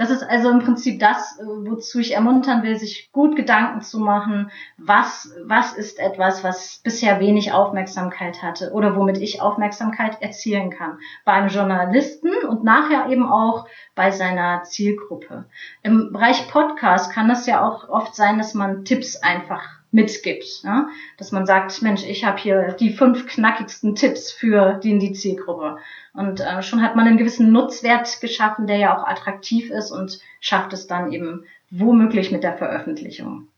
Das ist also im Prinzip das, äh, wozu ich ermuntern will, sich gut Gedanken zu machen, was, was ist etwas, was bisher wenig Aufmerksamkeit hatte oder womit ich Aufmerksamkeit erzielen kann. Beim Journalisten und nachher eben auch bei seiner Zielgruppe. Im Bereich Podcast kann es ja auch oft sein, dass man Tipps einfach mitgibt. Ja? Dass man sagt, Mensch, ich habe hier die fünf knackigsten Tipps für die, die Zielgruppe. Und äh, schon hat man einen gewissen Nutzwert geschaffen, der ja auch attraktiv ist und schafft es dann eben womöglich mit der Veröffentlichung.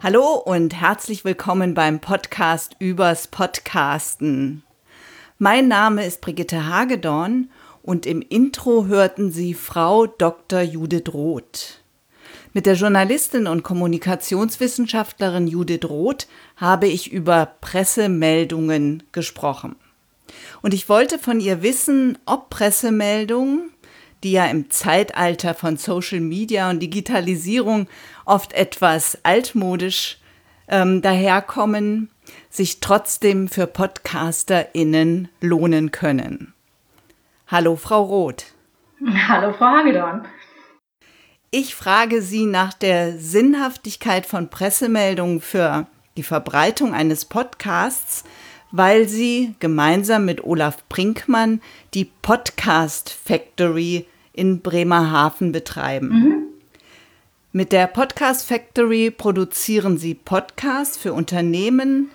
Hallo und herzlich willkommen beim Podcast übers Podcasten. Mein Name ist Brigitte Hagedorn und im Intro hörten Sie Frau Dr. Judith Roth. Mit der Journalistin und Kommunikationswissenschaftlerin Judith Roth habe ich über Pressemeldungen gesprochen. Und ich wollte von ihr wissen, ob Pressemeldungen, die ja im Zeitalter von Social Media und Digitalisierung oft etwas altmodisch ähm, daherkommen, sich trotzdem für PodcasterInnen lohnen können. Hallo, Frau Roth. Hallo, Frau Hagedorn. Ich frage Sie nach der Sinnhaftigkeit von Pressemeldungen für die Verbreitung eines Podcasts, weil Sie gemeinsam mit Olaf Brinkmann die Podcast Factory in Bremerhaven betreiben. Mhm. Mit der Podcast Factory produzieren Sie Podcasts für Unternehmen,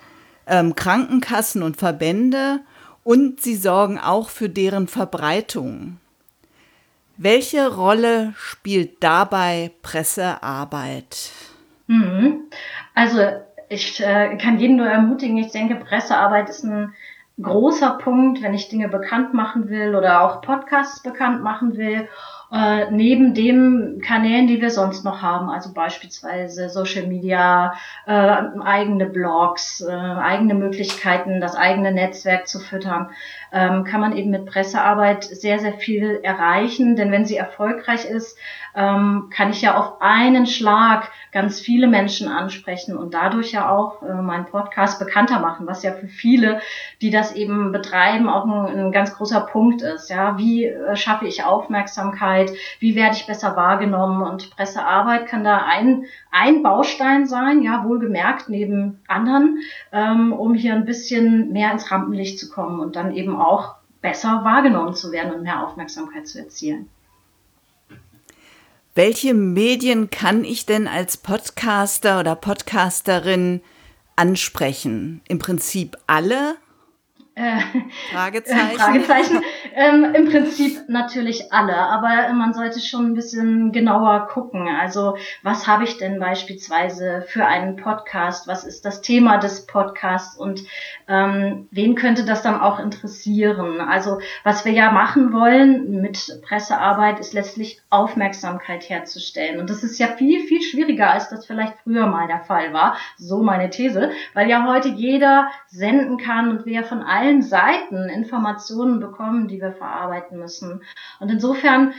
ähm, Krankenkassen und Verbände und sie sorgen auch für deren Verbreitung. Welche Rolle spielt dabei Pressearbeit? Mhm. Also ich äh, kann jeden nur ermutigen, ich denke, Pressearbeit ist ein großer Punkt, wenn ich Dinge bekannt machen will oder auch Podcasts bekannt machen will äh, neben den Kanälen, die wir sonst noch haben, also beispielsweise Social Media, äh, eigene Blogs, äh, eigene Möglichkeiten, das eigene Netzwerk zu füttern, ähm, kann man eben mit Pressearbeit sehr, sehr viel erreichen. Denn wenn sie erfolgreich ist, ähm, kann ich ja auf einen Schlag ganz viele Menschen ansprechen und dadurch ja auch äh, meinen Podcast bekannter machen, was ja für viele, die das eben betreiben, auch ein, ein ganz großer Punkt ist. Ja, wie äh, schaffe ich Aufmerksamkeit? Wie werde ich besser wahrgenommen? Und Pressearbeit kann da ein, ein Baustein sein, ja, wohlgemerkt neben anderen, ähm, um hier ein bisschen mehr ins Rampenlicht zu kommen und dann eben auch besser wahrgenommen zu werden und mehr Aufmerksamkeit zu erzielen. Welche Medien kann ich denn als Podcaster oder Podcasterin ansprechen? Im Prinzip alle äh, Fragezeichen. Fragezeichen. Ähm, Im Prinzip natürlich alle, aber man sollte schon ein bisschen genauer gucken. Also was habe ich denn beispielsweise für einen Podcast? Was ist das Thema des Podcasts und ähm, wen könnte das dann auch interessieren? Also was wir ja machen wollen mit Pressearbeit ist letztlich Aufmerksamkeit herzustellen. Und das ist ja viel, viel schwieriger, als das vielleicht früher mal der Fall war. So meine These, weil ja heute jeder senden kann und wir von allen Seiten Informationen bekommen, die wir verarbeiten müssen. Und insofern,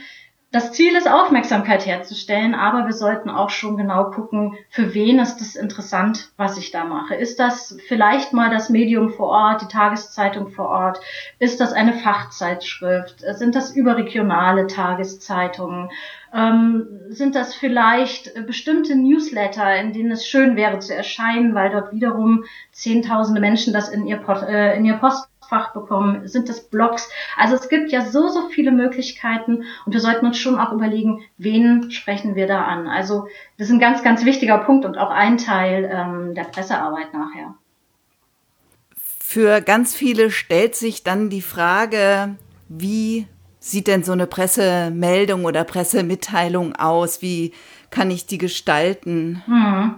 das Ziel ist, Aufmerksamkeit herzustellen, aber wir sollten auch schon genau gucken, für wen ist es interessant, was ich da mache. Ist das vielleicht mal das Medium vor Ort, die Tageszeitung vor Ort? Ist das eine Fachzeitschrift? Sind das überregionale Tageszeitungen? Ähm, sind das vielleicht bestimmte Newsletter, in denen es schön wäre zu erscheinen, weil dort wiederum zehntausende Menschen das in ihr, Post, äh, in ihr Postfach bekommen? Sind das Blogs? Also es gibt ja so, so viele Möglichkeiten und wir sollten uns schon auch überlegen, wen sprechen wir da an? Also das ist ein ganz, ganz wichtiger Punkt und auch ein Teil ähm, der Pressearbeit nachher. Für ganz viele stellt sich dann die Frage, wie sieht denn so eine Pressemeldung oder Pressemitteilung aus? Wie kann ich die gestalten? Hm.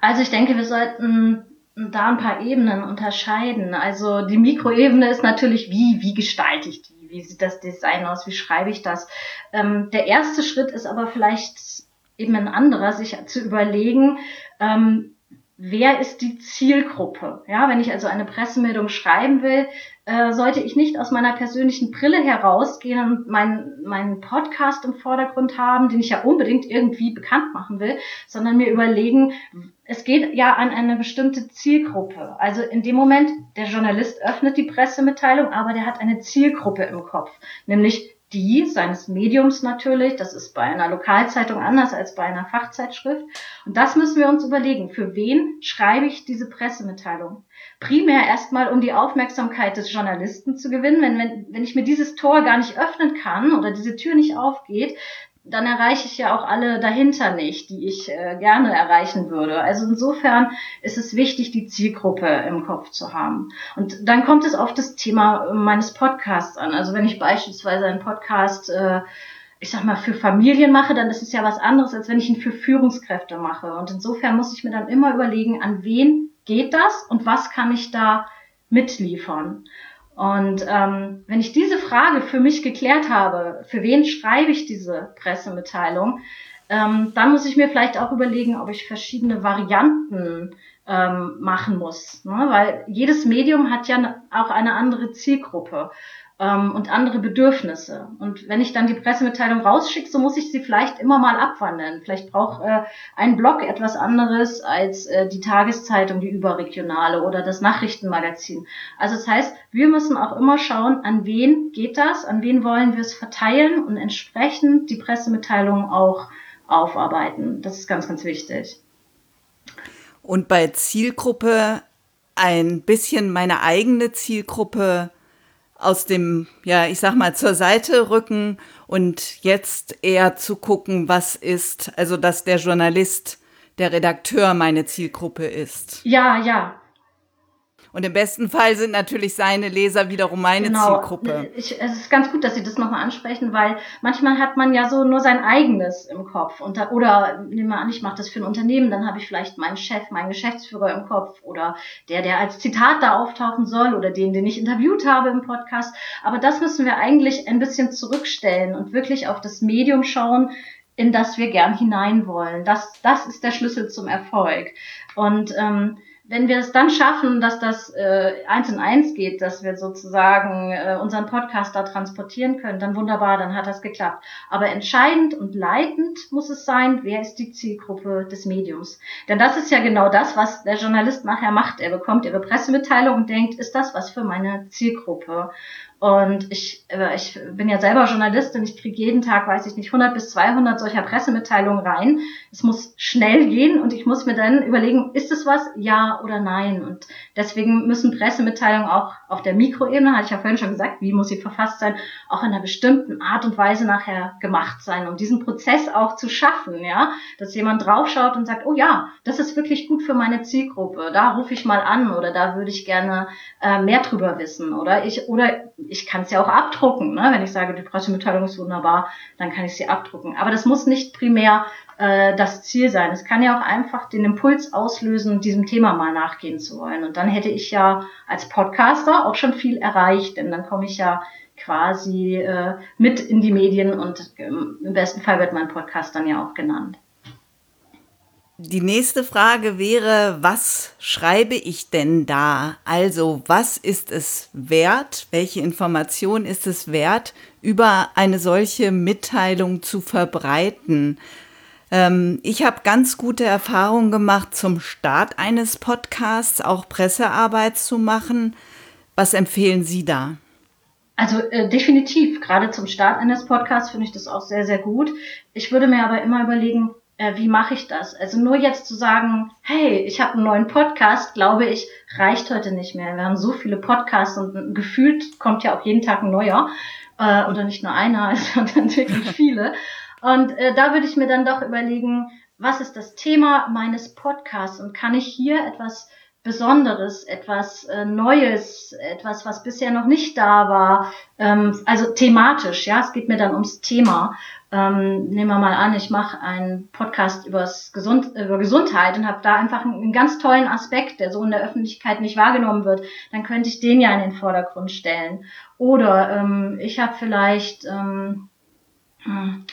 Also ich denke, wir sollten da ein paar Ebenen unterscheiden. Also die Mikroebene ist natürlich, wie, wie gestalte ich die? Wie sieht das Design aus? Wie schreibe ich das? Ähm, der erste Schritt ist aber vielleicht eben ein anderer, sich zu überlegen, ähm, wer ist die Zielgruppe? Ja, wenn ich also eine Pressemeldung schreiben will, äh, sollte ich nicht aus meiner persönlichen Brille herausgehen und meinen meinen Podcast im Vordergrund haben, den ich ja unbedingt irgendwie bekannt machen will, sondern mir überlegen, es geht ja an eine bestimmte Zielgruppe. Also in dem Moment, der Journalist öffnet die Pressemitteilung, aber der hat eine Zielgruppe im Kopf, nämlich die seines Mediums natürlich. Das ist bei einer Lokalzeitung anders als bei einer Fachzeitschrift. Und das müssen wir uns überlegen. Für wen schreibe ich diese Pressemitteilung? Primär erstmal, um die Aufmerksamkeit des Journalisten zu gewinnen. Wenn, wenn, wenn ich mir dieses Tor gar nicht öffnen kann oder diese Tür nicht aufgeht, dann erreiche ich ja auch alle dahinter nicht, die ich äh, gerne erreichen würde. Also insofern ist es wichtig, die Zielgruppe im Kopf zu haben. Und dann kommt es auf das Thema meines Podcasts an. Also wenn ich beispielsweise einen Podcast, äh, ich sag mal, für Familien mache, dann ist es ja was anderes, als wenn ich ihn für Führungskräfte mache. Und insofern muss ich mir dann immer überlegen, an wen geht das und was kann ich da mitliefern. Und ähm, wenn ich diese Frage für mich geklärt habe, für wen schreibe ich diese Pressemitteilung, ähm, dann muss ich mir vielleicht auch überlegen, ob ich verschiedene Varianten ähm, machen muss. Ne? Weil jedes Medium hat ja auch eine andere Zielgruppe und andere Bedürfnisse. Und wenn ich dann die Pressemitteilung rausschicke, so muss ich sie vielleicht immer mal abwandeln. Vielleicht braucht äh, ein Blog etwas anderes als äh, die Tageszeitung, die überregionale oder das Nachrichtenmagazin. Also das heißt, wir müssen auch immer schauen, an wen geht das, an wen wollen wir es verteilen und entsprechend die Pressemitteilung auch aufarbeiten. Das ist ganz, ganz wichtig. Und bei Zielgruppe ein bisschen meine eigene Zielgruppe aus dem, ja, ich sag mal, zur Seite rücken und jetzt eher zu gucken, was ist, also dass der Journalist, der Redakteur meine Zielgruppe ist. Ja, ja, und im besten Fall sind natürlich seine Leser wiederum meine genau. Zielgruppe. Ich, es ist ganz gut, dass Sie das nochmal ansprechen, weil manchmal hat man ja so nur sein eigenes im Kopf. Und da, oder nehmen wir an, ich mache das für ein Unternehmen, dann habe ich vielleicht meinen Chef, meinen Geschäftsführer im Kopf oder der, der als Zitat da auftauchen soll oder den, den ich interviewt habe im Podcast. Aber das müssen wir eigentlich ein bisschen zurückstellen und wirklich auf das Medium schauen, in das wir gern hinein wollen. Das, das ist der Schlüssel zum Erfolg. Und ähm, wenn wir es dann schaffen, dass das äh, eins in eins geht, dass wir sozusagen äh, unseren Podcast da transportieren können, dann wunderbar, dann hat das geklappt. Aber entscheidend und leitend muss es sein, wer ist die Zielgruppe des Mediums. Denn das ist ja genau das, was der Journalist nachher macht. Er bekommt ihre Pressemitteilung und denkt, ist das was für meine Zielgruppe? Und ich, äh, ich bin ja selber Journalistin, ich kriege jeden Tag, weiß ich nicht, 100 bis 200 solcher Pressemitteilungen rein. Es muss schnell gehen und ich muss mir dann überlegen, ist es was, ja oder nein? Und deswegen müssen Pressemitteilungen auch auf der Mikroebene, hatte ich ja vorhin schon gesagt, wie muss sie verfasst sein, auch in einer bestimmten Art und Weise nachher gemacht sein, um diesen Prozess auch zu schaffen, ja, dass jemand draufschaut und sagt, oh ja, das ist wirklich gut für meine Zielgruppe, da rufe ich mal an oder da würde ich gerne äh, mehr drüber wissen oder ich oder kann es ja auch abdrucken. Ne? Wenn ich sage, die Pressemitteilung ist wunderbar, dann kann ich sie abdrucken. Aber das muss nicht primär äh, das Ziel sein. Es kann ja auch einfach den Impuls auslösen, diesem Thema mal nachgehen zu wollen. Und dann hätte ich ja als Podcaster auch schon viel erreicht, denn dann komme ich ja quasi äh, mit in die Medien und ähm, im besten Fall wird mein Podcast dann ja auch genannt. Die nächste Frage wäre, was schreibe ich denn da? Also, was ist es wert? Welche Information ist es wert, über eine solche Mitteilung zu verbreiten? Ähm, ich habe ganz gute Erfahrungen gemacht zum Start eines Podcasts, auch Pressearbeit zu machen. Was empfehlen Sie da? Also äh, definitiv, gerade zum Start eines Podcasts finde ich das auch sehr, sehr gut. Ich würde mir aber immer überlegen, äh, wie mache ich das? Also nur jetzt zu sagen, hey, ich habe einen neuen Podcast, glaube ich, reicht heute nicht mehr. Wir haben so viele Podcasts und gefühlt kommt ja auch jeden Tag ein neuer. Äh, oder nicht nur einer, sondern wirklich viele. Und äh, da würde ich mir dann doch überlegen, was ist das Thema meines Podcasts und kann ich hier etwas Besonderes, etwas äh, Neues, etwas, was bisher noch nicht da war, ähm, also thematisch, ja, es geht mir dann ums Thema ähm, nehmen wir mal an, ich mache einen Podcast übers Gesund, über Gesundheit und habe da einfach einen, einen, ganz tollen Aspekt, der so in der Öffentlichkeit nicht wahrgenommen wird, dann könnte ich den ja in den Vordergrund stellen. Oder ähm, ich habe vielleicht ähm, hm,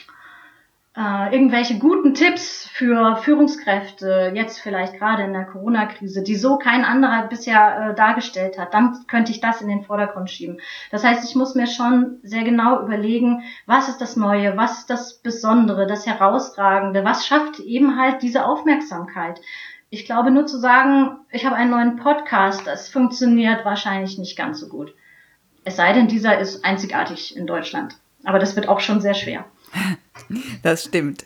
äh, irgendwelche guten Tipps für Führungskräfte, jetzt vielleicht gerade in der Corona-Krise, die so kein anderer bisher äh, dargestellt hat, dann könnte ich das in den Vordergrund schieben. Das heißt, ich muss mir schon sehr genau überlegen, was ist das Neue, was ist das Besondere, das Herausragende, was schafft eben halt diese Aufmerksamkeit. Ich glaube, nur zu sagen, ich habe einen neuen Podcast, das funktioniert wahrscheinlich nicht ganz so gut. Es sei denn, dieser ist einzigartig in Deutschland. Aber das wird auch schon sehr schwer. Das stimmt.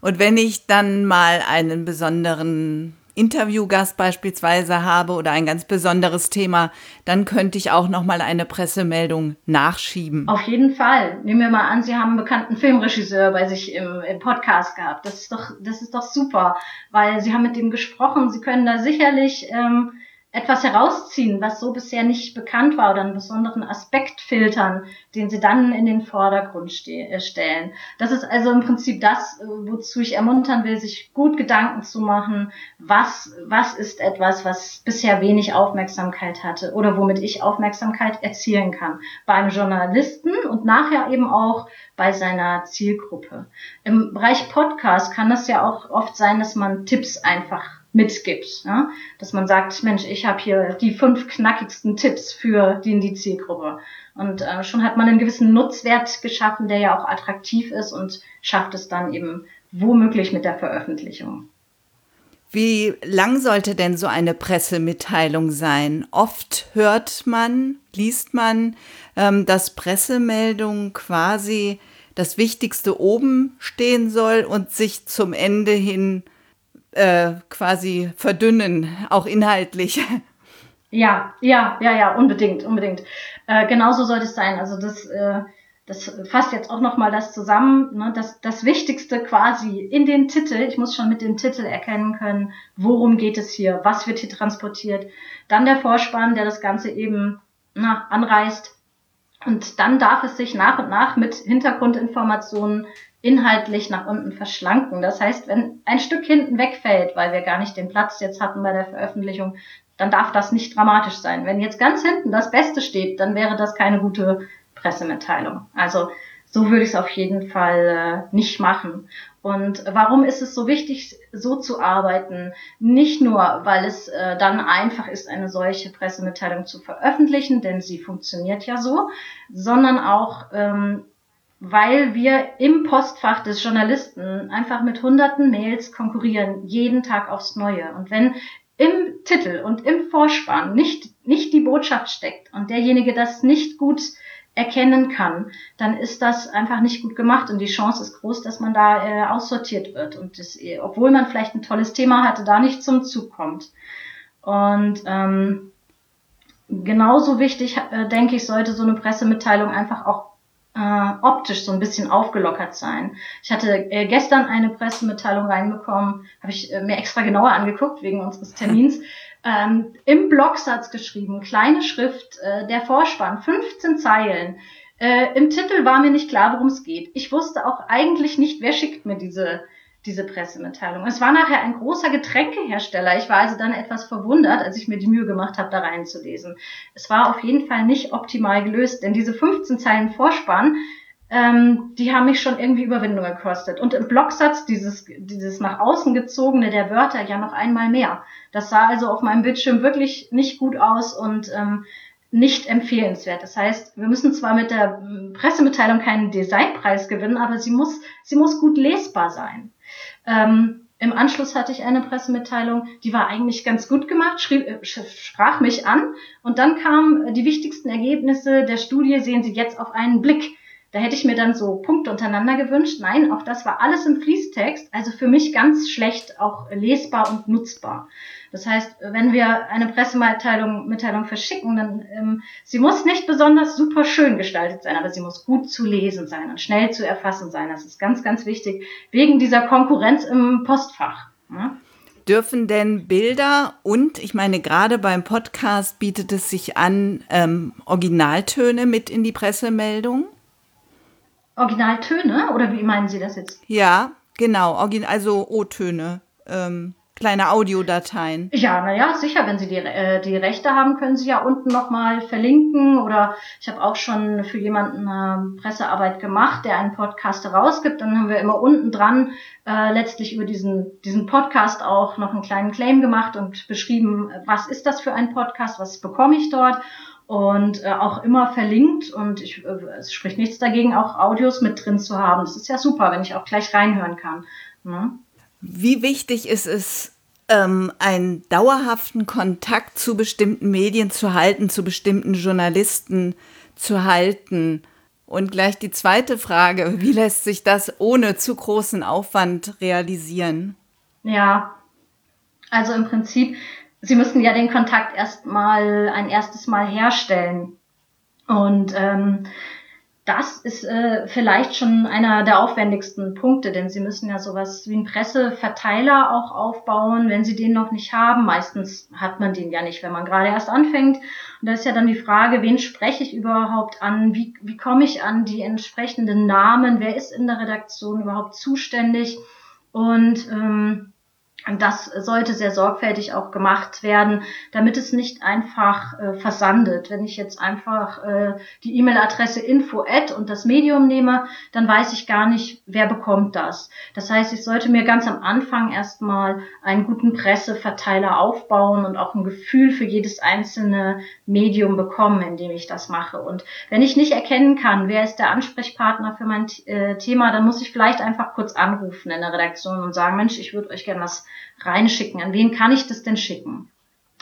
Und wenn ich dann mal einen besonderen Interviewgast beispielsweise habe oder ein ganz besonderes Thema, dann könnte ich auch noch mal eine Pressemeldung nachschieben. Auf jeden Fall. Nehmen wir mal an, Sie haben einen bekannten Filmregisseur bei sich im, im Podcast gehabt. Das ist doch, das ist doch super, weil Sie haben mit dem gesprochen. Sie können da sicherlich ähm, etwas herausziehen, was so bisher nicht bekannt war oder einen besonderen Aspekt filtern, den sie dann in den Vordergrund äh, stellen. Das ist also im Prinzip das, äh, wozu ich ermuntern will, sich gut Gedanken zu machen, was, was ist etwas, was bisher wenig Aufmerksamkeit hatte oder womit ich Aufmerksamkeit erzielen kann. Beim Journalisten und nachher eben auch bei seiner Zielgruppe. Im Bereich Podcast kann es ja auch oft sein, dass man Tipps einfach mitgibt. Ja? Dass man sagt, Mensch, ich habe hier die fünf knackigsten Tipps für die die Zielgruppe. Und äh, schon hat man einen gewissen Nutzwert geschaffen, der ja auch attraktiv ist und schafft es dann eben womöglich mit der Veröffentlichung. Wie lang sollte denn so eine Pressemitteilung sein? Oft hört man, liest man, ähm, dass Pressemeldung quasi das Wichtigste oben stehen soll und sich zum Ende hin äh, quasi verdünnen, auch inhaltlich. Ja, ja, ja, ja, unbedingt, unbedingt. Äh, genauso sollte es sein. Also das, äh, das fasst jetzt auch nochmal das zusammen. Ne? Das, das Wichtigste quasi in den Titel. Ich muss schon mit dem Titel erkennen können, worum geht es hier, was wird hier transportiert. Dann der Vorspann, der das Ganze eben na, anreißt. Und dann darf es sich nach und nach mit Hintergrundinformationen inhaltlich nach unten verschlanken. Das heißt, wenn ein Stück hinten wegfällt, weil wir gar nicht den Platz jetzt hatten bei der Veröffentlichung, dann darf das nicht dramatisch sein. Wenn jetzt ganz hinten das Beste steht, dann wäre das keine gute Pressemitteilung. Also so würde ich es auf jeden Fall äh, nicht machen. Und warum ist es so wichtig, so zu arbeiten? Nicht nur, weil es äh, dann einfach ist, eine solche Pressemitteilung zu veröffentlichen, denn sie funktioniert ja so, sondern auch, ähm, weil wir im Postfach des Journalisten einfach mit hunderten Mails konkurrieren, jeden Tag aufs Neue. Und wenn im Titel und im Vorspann nicht, nicht die Botschaft steckt und derjenige das nicht gut erkennen kann, dann ist das einfach nicht gut gemacht und die Chance ist groß, dass man da äh, aussortiert wird und das, obwohl man vielleicht ein tolles Thema hatte, da nicht zum Zug kommt. Und ähm, genauso wichtig, äh, denke ich, sollte so eine Pressemitteilung einfach auch äh, optisch so ein bisschen aufgelockert sein. Ich hatte äh, gestern eine Pressemitteilung reinbekommen, habe ich äh, mir extra genauer angeguckt wegen unseres Termins. Ähm, Im Blocksatz geschrieben, kleine Schrift, äh, der Vorspann, 15 Zeilen. Äh, Im Titel war mir nicht klar, worum es geht. Ich wusste auch eigentlich nicht, wer schickt mir diese diese Pressemitteilung. Es war nachher ein großer Getränkehersteller. Ich war also dann etwas verwundert, als ich mir die Mühe gemacht habe, da reinzulesen. Es war auf jeden Fall nicht optimal gelöst, denn diese 15 Zeilen Vorspann, ähm, die haben mich schon irgendwie Überwindung gekostet. Und im Blocksatz dieses, dieses nach außen gezogene der Wörter ja noch einmal mehr. Das sah also auf meinem Bildschirm wirklich nicht gut aus und ähm, nicht empfehlenswert. Das heißt, wir müssen zwar mit der Pressemitteilung keinen Designpreis gewinnen, aber sie muss, sie muss gut lesbar sein. Ähm, Im Anschluss hatte ich eine Pressemitteilung, die war eigentlich ganz gut gemacht, schrieb, äh, sprach mich an und dann kamen die wichtigsten Ergebnisse der Studie, sehen Sie jetzt auf einen Blick. Da hätte ich mir dann so Punkte untereinander gewünscht. Nein, auch das war alles im Fließtext, also für mich ganz schlecht auch lesbar und nutzbar. Das heißt, wenn wir eine Pressemitteilung Mitteilung verschicken, dann ähm, sie muss nicht besonders super schön gestaltet sein, aber sie muss gut zu lesen sein und schnell zu erfassen sein. Das ist ganz, ganz wichtig wegen dieser Konkurrenz im Postfach. Ja? Dürfen denn Bilder und, ich meine, gerade beim Podcast bietet es sich an, ähm, Originaltöne mit in die Pressemeldung? Originaltöne? Oder wie meinen Sie das jetzt? Ja, genau, also O-Töne. Ähm, kleine Audiodateien. Ja, naja, sicher, wenn Sie die, äh, die Rechte haben, können Sie ja unten nochmal verlinken oder ich habe auch schon für jemanden eine Pressearbeit gemacht, der einen Podcast herausgibt. Dann haben wir immer unten dran äh, letztlich über diesen, diesen Podcast auch noch einen kleinen Claim gemacht und beschrieben, was ist das für ein Podcast, was bekomme ich dort und äh, auch immer verlinkt und ich, äh, es spricht nichts dagegen, auch Audios mit drin zu haben. Das ist ja super, wenn ich auch gleich reinhören kann. Ne? Wie wichtig ist es, ähm, einen dauerhaften Kontakt zu bestimmten Medien zu halten, zu bestimmten Journalisten zu halten? Und gleich die zweite Frage, wie lässt sich das ohne zu großen Aufwand realisieren? Ja, also im Prinzip, Sie müssen ja den Kontakt erstmal ein erstes Mal herstellen. Und ähm, das ist äh, vielleicht schon einer der aufwendigsten Punkte, denn sie müssen ja sowas wie einen Presseverteiler auch aufbauen, wenn sie den noch nicht haben. Meistens hat man den ja nicht, wenn man gerade erst anfängt. Und da ist ja dann die Frage, wen spreche ich überhaupt an? Wie, wie komme ich an die entsprechenden Namen? Wer ist in der Redaktion überhaupt zuständig? Und ähm, das sollte sehr sorgfältig auch gemacht werden, damit es nicht einfach äh, versandet. Wenn ich jetzt einfach äh, die E-Mail-Adresse info at und das Medium nehme, dann weiß ich gar nicht, wer bekommt das. Das heißt, ich sollte mir ganz am Anfang erstmal einen guten Presseverteiler aufbauen und auch ein Gefühl für jedes einzelne Medium bekommen, in dem ich das mache. Und wenn ich nicht erkennen kann, wer ist der Ansprechpartner für mein äh, Thema, dann muss ich vielleicht einfach kurz anrufen in der Redaktion und sagen, Mensch, ich würde euch gerne was reinschicken. An wen kann ich das denn schicken?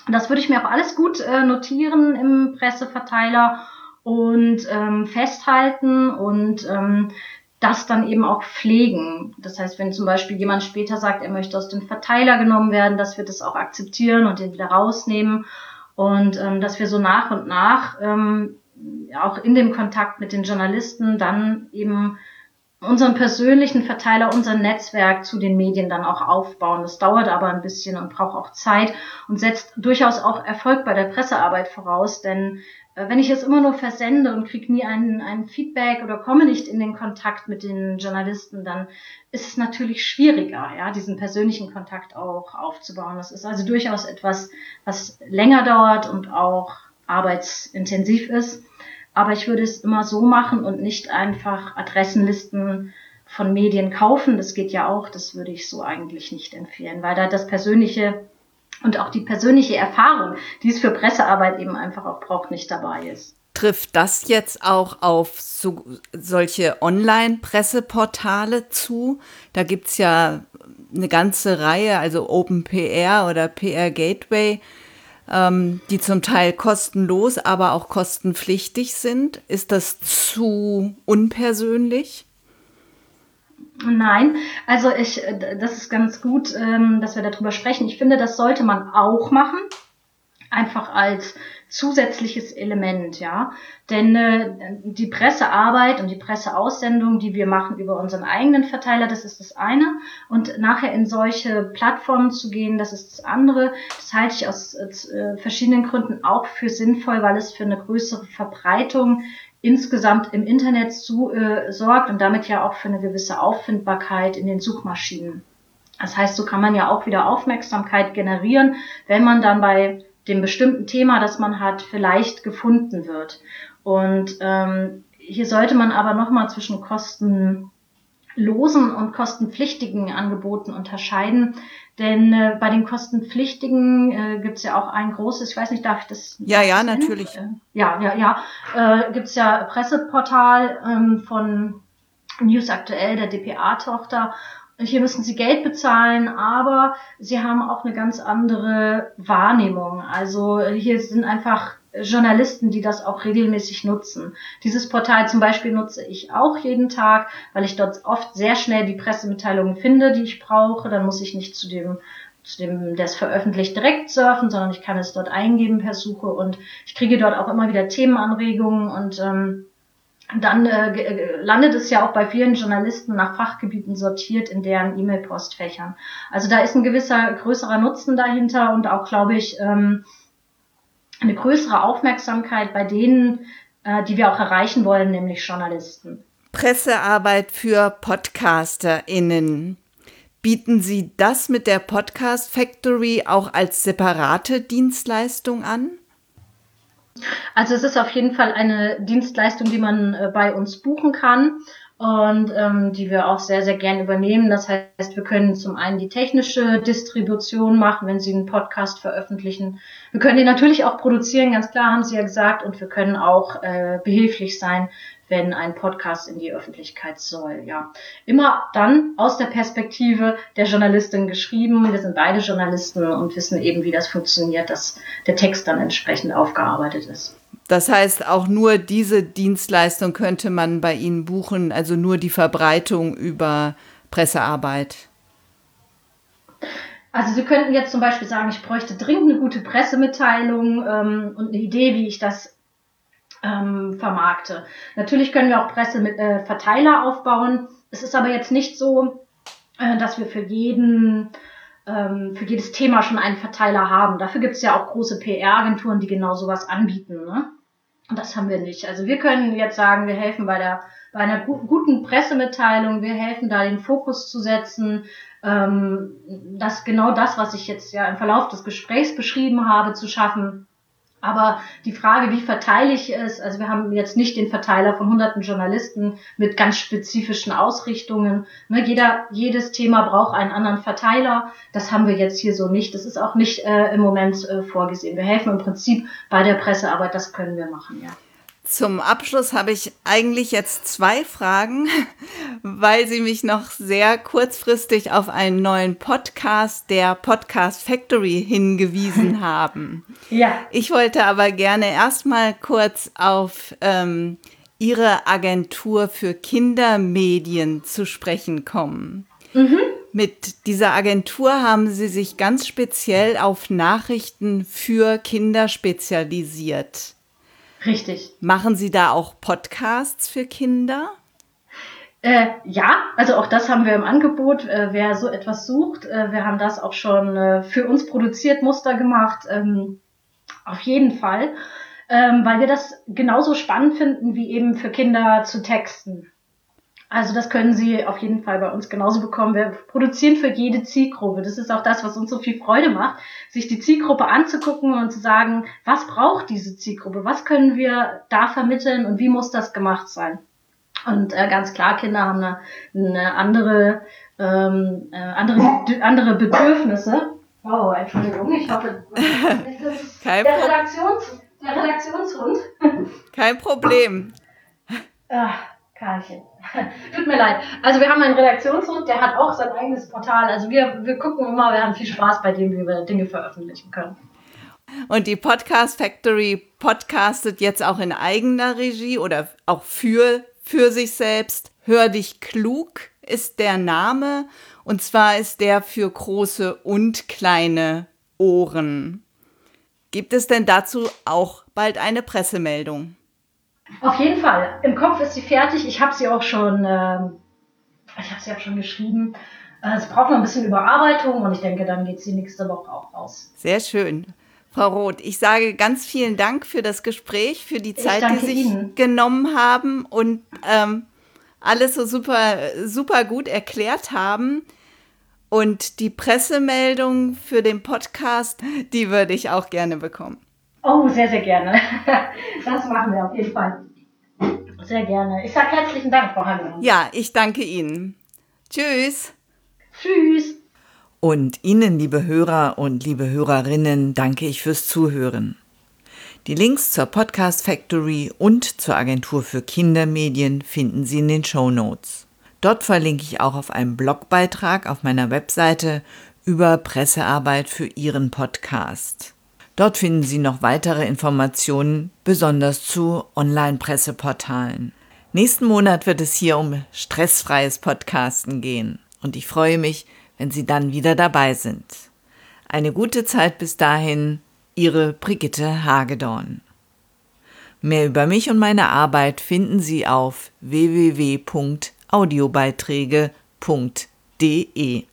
Das würde ich mir auch alles gut äh, notieren im Presseverteiler und ähm, festhalten und ähm, das dann eben auch pflegen. Das heißt, wenn zum Beispiel jemand später sagt, er möchte aus dem Verteiler genommen werden, dass wir das auch akzeptieren und den wieder rausnehmen und ähm, dass wir so nach und nach ähm, auch in dem Kontakt mit den Journalisten dann eben unseren persönlichen Verteiler, unser Netzwerk zu den Medien dann auch aufbauen. Das dauert aber ein bisschen und braucht auch Zeit und setzt durchaus auch Erfolg bei der Pressearbeit voraus, denn äh, wenn ich es immer nur versende und kriege nie ein, ein Feedback oder komme nicht in den Kontakt mit den Journalisten, dann ist es natürlich schwieriger, ja, diesen persönlichen Kontakt auch aufzubauen. Das ist also durchaus etwas, was länger dauert und auch arbeitsintensiv ist. Aber ich würde es immer so machen und nicht einfach Adressenlisten von Medien kaufen. Das geht ja auch. Das würde ich so eigentlich nicht empfehlen, weil da das persönliche und auch die persönliche Erfahrung, die es für Pressearbeit eben einfach auch braucht, nicht dabei ist. Trifft das jetzt auch auf so, solche Online-Presseportale zu? Da gibt es ja eine ganze Reihe, also OpenPR oder PR Gateway, ähm, die zum Teil kostenlos, aber auch kostenpflichtig sind. Ist das zu unpersönlich? Nein, also ich, das ist ganz gut, ähm, dass wir darüber sprechen. Ich finde, das sollte man auch machen, einfach als zusätzliches Element, ja. Denn äh, die Pressearbeit und die Presseaussendung, die wir machen über unseren eigenen Verteiler, das ist das eine. Und nachher in solche Plattformen zu gehen, das ist das andere. Das halte ich aus äh, verschiedenen Gründen auch für sinnvoll, weil es für eine größere Verbreitung insgesamt im Internet zu, äh, sorgt und damit ja auch für eine gewisse Auffindbarkeit in den Suchmaschinen. Das heißt, so kann man ja auch wieder Aufmerksamkeit generieren, wenn man dann bei dem bestimmten Thema, das man hat, vielleicht gefunden wird. Und ähm, hier sollte man aber nochmal zwischen kostenlosen und kostenpflichtigen Angeboten unterscheiden. Denn äh, bei den kostenpflichtigen äh, gibt es ja auch ein großes, ich weiß nicht, darf ich das? Ja, ja, natürlich. Äh, ja, ja, ja. Äh, gibt es ja Presseportal ähm, von News Aktuell, der DPA-Tochter. Hier müssen sie Geld bezahlen, aber sie haben auch eine ganz andere Wahrnehmung. Also hier sind einfach Journalisten, die das auch regelmäßig nutzen. Dieses Portal zum Beispiel nutze ich auch jeden Tag, weil ich dort oft sehr schnell die Pressemitteilungen finde, die ich brauche. Dann muss ich nicht zu dem zu dem, der es veröffentlicht, direkt surfen, sondern ich kann es dort eingeben per Suche und ich kriege dort auch immer wieder Themenanregungen und ähm, dann äh, äh, landet es ja auch bei vielen Journalisten nach Fachgebieten sortiert in deren E-Mail-Postfächern. Also da ist ein gewisser größerer Nutzen dahinter und auch, glaube ich, ähm, eine größere Aufmerksamkeit bei denen, äh, die wir auch erreichen wollen, nämlich Journalisten. Pressearbeit für PodcasterInnen. Bieten Sie das mit der Podcast Factory auch als separate Dienstleistung an? Also es ist auf jeden Fall eine Dienstleistung, die man äh, bei uns buchen kann und ähm, die wir auch sehr, sehr gern übernehmen. Das heißt, wir können zum einen die technische Distribution machen, wenn Sie einen Podcast veröffentlichen. Wir können den natürlich auch produzieren, ganz klar haben Sie ja gesagt, und wir können auch äh, behilflich sein, wenn ein Podcast in die Öffentlichkeit soll. Ja, immer dann aus der Perspektive der Journalistin geschrieben. Wir sind beide Journalisten und wissen eben, wie das funktioniert, dass der Text dann entsprechend aufgearbeitet ist. Das heißt, auch nur diese Dienstleistung könnte man bei Ihnen buchen, also nur die Verbreitung über Pressearbeit. Also Sie könnten jetzt zum Beispiel sagen, ich bräuchte dringend eine gute Pressemitteilung ähm, und eine Idee, wie ich das ähm, vermarkte. Natürlich können wir auch Presseverteiler äh, aufbauen. Es ist aber jetzt nicht so, äh, dass wir für jeden ähm, für jedes Thema schon einen Verteiler haben. Dafür gibt es ja auch große PR-Agenturen, die genau sowas anbieten. Ne? Und das haben wir nicht. Also wir können jetzt sagen, wir helfen bei der bei einer gu guten Pressemitteilung, wir helfen da den Fokus zu setzen, ähm, das genau das, was ich jetzt ja im Verlauf des Gesprächs beschrieben habe, zu schaffen. Aber die Frage, wie verteile ich es, also wir haben jetzt nicht den Verteiler von hunderten Journalisten mit ganz spezifischen Ausrichtungen. Ne, jeder, jedes Thema braucht einen anderen Verteiler. Das haben wir jetzt hier so nicht. Das ist auch nicht äh, im Moment äh, vorgesehen. Wir helfen im Prinzip bei der Pressearbeit, das können wir machen, ja. Zum Abschluss habe ich eigentlich jetzt zwei Fragen, weil Sie mich noch sehr kurzfristig auf einen neuen Podcast der Podcast Factory hingewiesen haben. Ja. Ich wollte aber gerne erstmal kurz auf ähm, Ihre Agentur für Kindermedien zu sprechen kommen. Mhm. Mit dieser Agentur haben Sie sich ganz speziell auf Nachrichten für Kinder spezialisiert. Richtig. Machen Sie da auch Podcasts für Kinder? Äh, ja, also auch das haben wir im Angebot. Äh, wer so etwas sucht, äh, wir haben das auch schon äh, für uns produziert, Muster gemacht. Ähm, auf jeden Fall, ähm, weil wir das genauso spannend finden, wie eben für Kinder zu texten. Also das können Sie auf jeden Fall bei uns genauso bekommen. Wir produzieren für jede Zielgruppe. Das ist auch das, was uns so viel Freude macht, sich die Zielgruppe anzugucken und zu sagen, was braucht diese Zielgruppe? Was können wir da vermitteln und wie muss das gemacht sein? Und äh, ganz klar, Kinder haben eine, eine andere, ähm, äh, andere, andere Bedürfnisse. Oh, Entschuldigung, ich hoffe, Kein der, Redaktions, der Redaktionshund. Kein Problem. Ach, Karlchen. Tut mir leid. Also wir haben einen Redaktionshund, der hat auch sein eigenes Portal. Also wir, wir gucken immer, wir haben viel Spaß bei dem, wie wir Dinge veröffentlichen können. Und die Podcast Factory podcastet jetzt auch in eigener Regie oder auch für, für sich selbst. Hör dich klug ist der Name. Und zwar ist der für große und kleine Ohren. Gibt es denn dazu auch bald eine Pressemeldung? Auf jeden Fall. Im Kopf ist sie fertig. Ich habe sie auch schon, äh, ich habe sie auch schon geschrieben. Äh, es braucht noch ein bisschen Überarbeitung und ich denke, dann geht sie nächste Woche auch raus. Sehr schön. Frau Roth, ich sage ganz vielen Dank für das Gespräch, für die Zeit, die Sie sich genommen haben und ähm, alles so super, super gut erklärt haben. Und die Pressemeldung für den Podcast, die würde ich auch gerne bekommen. Oh, sehr, sehr gerne. Das machen wir auf jeden Fall. Sehr gerne. Ich sage herzlichen Dank, Frau Hagemann. Ja, ich danke Ihnen. Tschüss. Tschüss. Und Ihnen, liebe Hörer und liebe Hörerinnen, danke ich fürs Zuhören. Die Links zur Podcast Factory und zur Agentur für Kindermedien finden Sie in den Show Notes. Dort verlinke ich auch auf einen Blogbeitrag auf meiner Webseite über Pressearbeit für Ihren Podcast. Dort finden Sie noch weitere Informationen, besonders zu Online-Presseportalen. Nächsten Monat wird es hier um stressfreies Podcasten gehen und ich freue mich, wenn Sie dann wieder dabei sind. Eine gute Zeit bis dahin, Ihre Brigitte Hagedorn. Mehr über mich und meine Arbeit finden Sie auf www.audiobeiträge.de.